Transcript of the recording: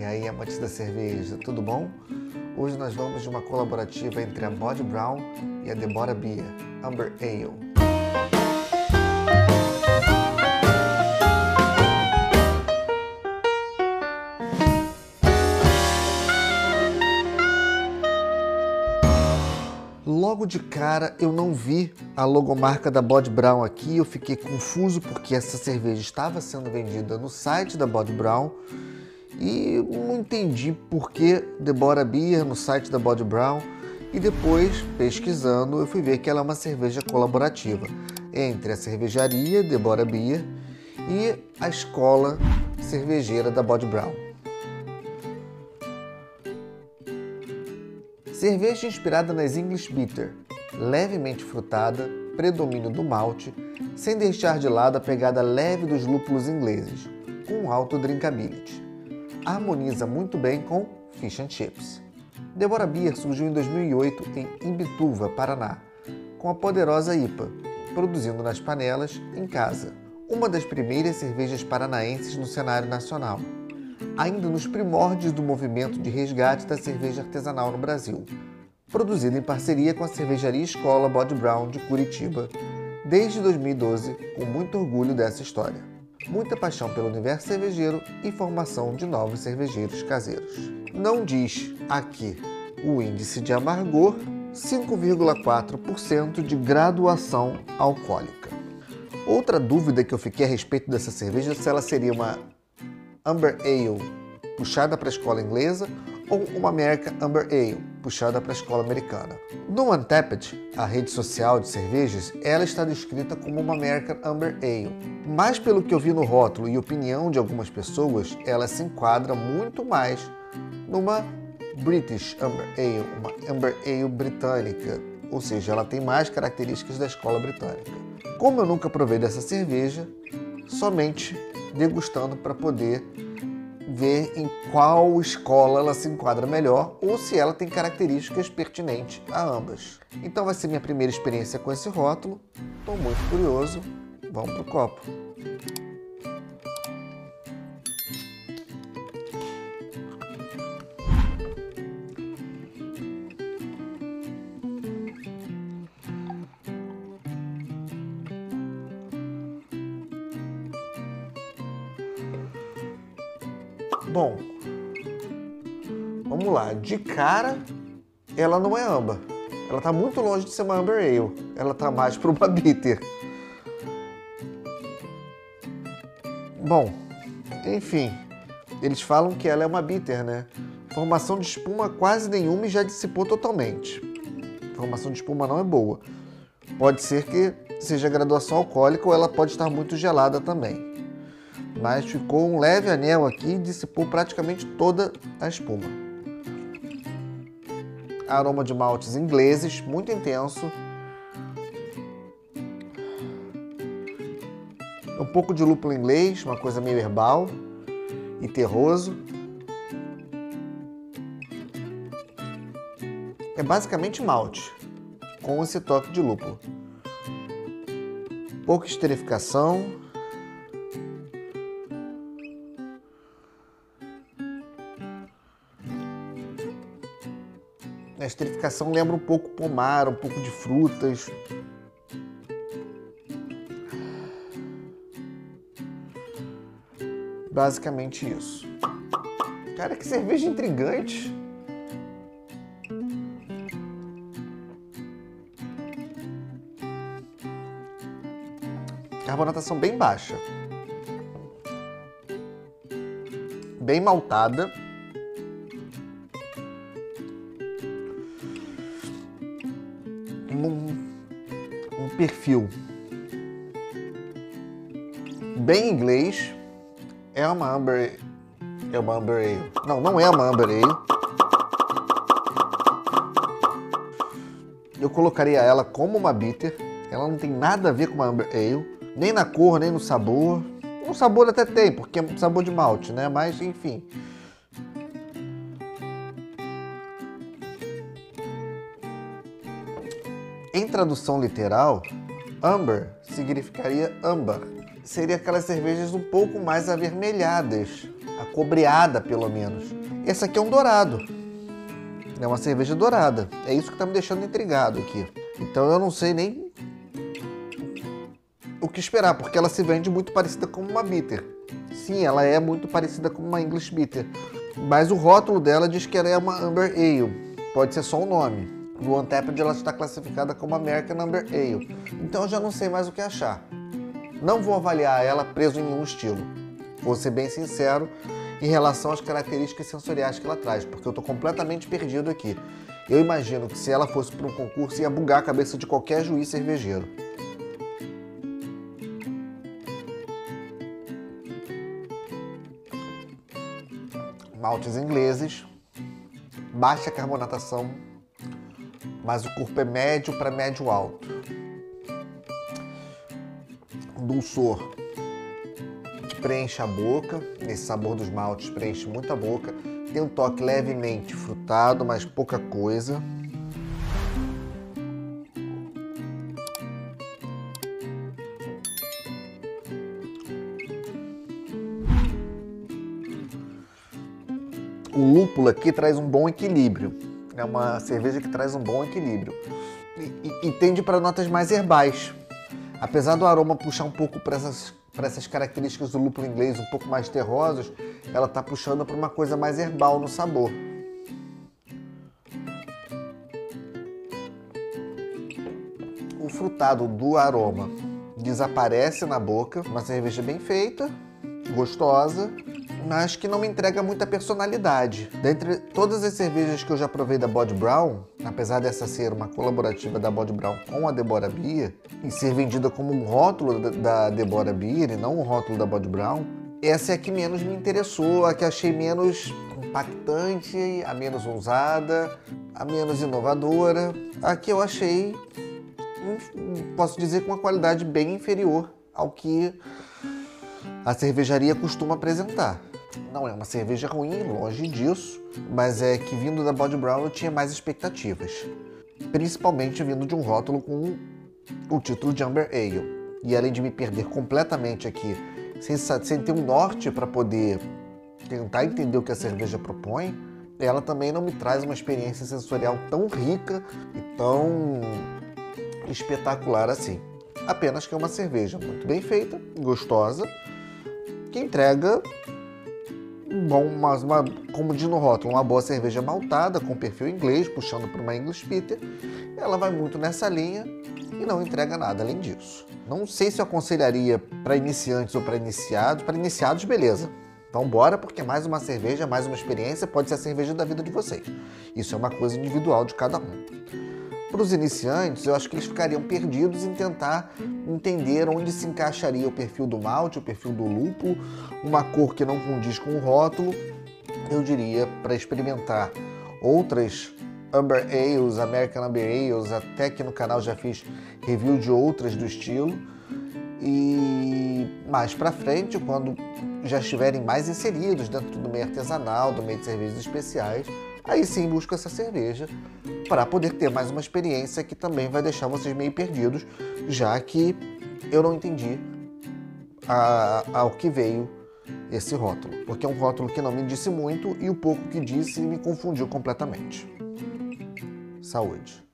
E aí, amantes da cerveja, tudo bom? Hoje nós vamos de uma colaborativa entre a Bod Brown e a Deborah Beer, Amber Ale. Logo de cara eu não vi a logomarca da Bod Brown aqui, eu fiquei confuso porque essa cerveja estava sendo vendida no site da Bod Brown e não entendi por que Deborah Beer no site da Bod Brown e depois, pesquisando, eu fui ver que ela é uma cerveja colaborativa entre a cervejaria Deborah Beer e a escola cervejeira da Bod Brown. Cerveja inspirada nas English Bitter, levemente frutada, predomínio do malte, sem deixar de lado a pegada leve dos lúpulos ingleses, com alto drinkability. Harmoniza muito bem com fish and chips. Deborah Beer surgiu em 2008 em Imbituva, Paraná, com a poderosa IPA, produzindo nas panelas em casa, uma das primeiras cervejas paranaenses no cenário nacional ainda nos primórdios do movimento de resgate da cerveja artesanal no Brasil, produzido em parceria com a cervejaria Escola Bod Brown de Curitiba, desde 2012, com muito orgulho dessa história. Muita paixão pelo universo cervejeiro e formação de novos cervejeiros caseiros. Não diz aqui o índice de amargor, 5,4% de graduação alcoólica. Outra dúvida que eu fiquei a respeito dessa cerveja é se ela seria uma Amber Ale, puxada para a escola inglesa, ou uma American Amber Ale, puxada para a escola americana. No Untapped, a rede social de cervejas, ela está descrita como uma American Amber Ale. Mas pelo que eu vi no rótulo e opinião de algumas pessoas, ela se enquadra muito mais numa British Amber Ale, uma Amber Ale britânica, ou seja, ela tem mais características da escola britânica. Como eu nunca provei dessa cerveja, somente degustando para poder ver em qual escola ela se enquadra melhor ou se ela tem características pertinentes a ambas. Então vai ser minha primeira experiência com esse rótulo. Estou muito curioso. Vamos pro copo. Bom, vamos lá. De cara, ela não é amba. Ela está muito longe de ser uma Amber Ale. Ela está mais para uma bitter. Bom, enfim, eles falam que ela é uma bitter, né? Formação de espuma quase nenhuma e já dissipou totalmente. Formação de espuma não é boa. Pode ser que seja graduação alcoólica ou ela pode estar muito gelada também mas ficou um leve anel aqui e dissipou praticamente toda a espuma. Aroma de maltes ingleses, muito intenso. Um pouco de lúpulo inglês, uma coisa meio herbal e terroso. É basicamente malte, com esse toque de lúpulo. Pouca esterificação, A esterificação lembra um pouco pomar, um pouco de frutas. Basicamente isso. Cara, que cerveja intrigante. Carbonatação bem baixa. Bem maltada. Perfil bem inglês. É uma Amber. É uma Amber Ale. Não, não é uma Amber Ale. Eu colocaria ela como uma bitter. Ela não tem nada a ver com uma Amber Ale. Nem na cor, nem no sabor. No sabor até tem, porque é sabor de malte, né? Mas, enfim. Em tradução literal, amber significaria âmbar. Seria aquelas cervejas um pouco mais avermelhadas. acobreada pelo menos. Essa aqui é um dourado. É uma cerveja dourada. É isso que está me deixando intrigado aqui. Então eu não sei nem o que esperar, porque ela se vende muito parecida com uma bitter. Sim, ela é muito parecida com uma English bitter. Mas o rótulo dela diz que ela é uma Amber Ale. Pode ser só o nome. No Untapped ela está classificada como American Amber Ale. Então eu já não sei mais o que achar. Não vou avaliar ela preso em nenhum estilo. Vou ser bem sincero em relação às características sensoriais que ela traz, porque eu estou completamente perdido aqui. Eu imagino que se ela fosse para um concurso ia bugar a cabeça de qualquer juiz cervejeiro. Maltes ingleses, baixa carbonatação, mas o corpo é médio para médio alto. Dulçor preenche a boca, esse sabor dos maltes preenche muito a boca. Tem um toque levemente frutado, mas pouca coisa. O lúpulo aqui traz um bom equilíbrio. É uma cerveja que traz um bom equilíbrio. E, e, tende para notas mais herbais. Apesar do aroma puxar um pouco para essas essas características do lúpulo inglês um pouco mais terrosos, ela está puxando para uma coisa mais herbal no sabor. O frutado do aroma desaparece na boca, uma cerveja bem feita, gostosa, mas que não me entrega muita personalidade. Dentre todas as cervejas que eu já provei da Bod Brown, apesar dessa ser uma colaborativa da Bod Brown com a Deborah Beer e ser vendida como um rótulo da Deborah Beer e não um rótulo da Bod Brown, essa é a que menos me interessou, a que achei menos impactante, a menos ousada, a menos inovadora, a que eu achei, posso dizer, com uma qualidade bem inferior ao que a cervejaria costuma apresentar. Não é uma cerveja ruim, longe disso, mas é que vindo da Body Brown eu tinha mais expectativas. Principalmente vindo de um rótulo com o título de Amber Ale. E além de me perder completamente aqui, sem, sem ter um norte para poder tentar entender o que a cerveja propõe, ela também não me traz uma experiência sensorial tão rica e tão espetacular assim. Apenas que é uma cerveja muito bem feita, gostosa, que entrega uma, uma, como diz no rótulo, uma boa cerveja maltada com perfil inglês, puxando para uma English Bitter. Ela vai muito nessa linha e não entrega nada além disso. Não sei se eu aconselharia para iniciantes ou para iniciados. Para iniciados, beleza. Vamos embora, porque mais uma cerveja, mais uma experiência pode ser a cerveja da vida de vocês. Isso é uma coisa individual de cada um. Para os iniciantes, eu acho que eles ficariam perdidos em tentar entender onde se encaixaria o perfil do malte, o perfil do lúpulo, uma cor que não condiz com o rótulo. Eu diria para experimentar outras Amber Ales, American Amber Ales, até que no canal já fiz review de outras do estilo. E mais para frente, quando já estiverem mais inseridos dentro do meio artesanal, do meio de cervejas especiais, aí sim busco essa cerveja para poder ter mais uma experiência que também vai deixar vocês meio perdidos, já que eu não entendi a, ao que veio esse rótulo, porque é um rótulo que não me disse muito e o pouco que disse me confundiu completamente. Saúde!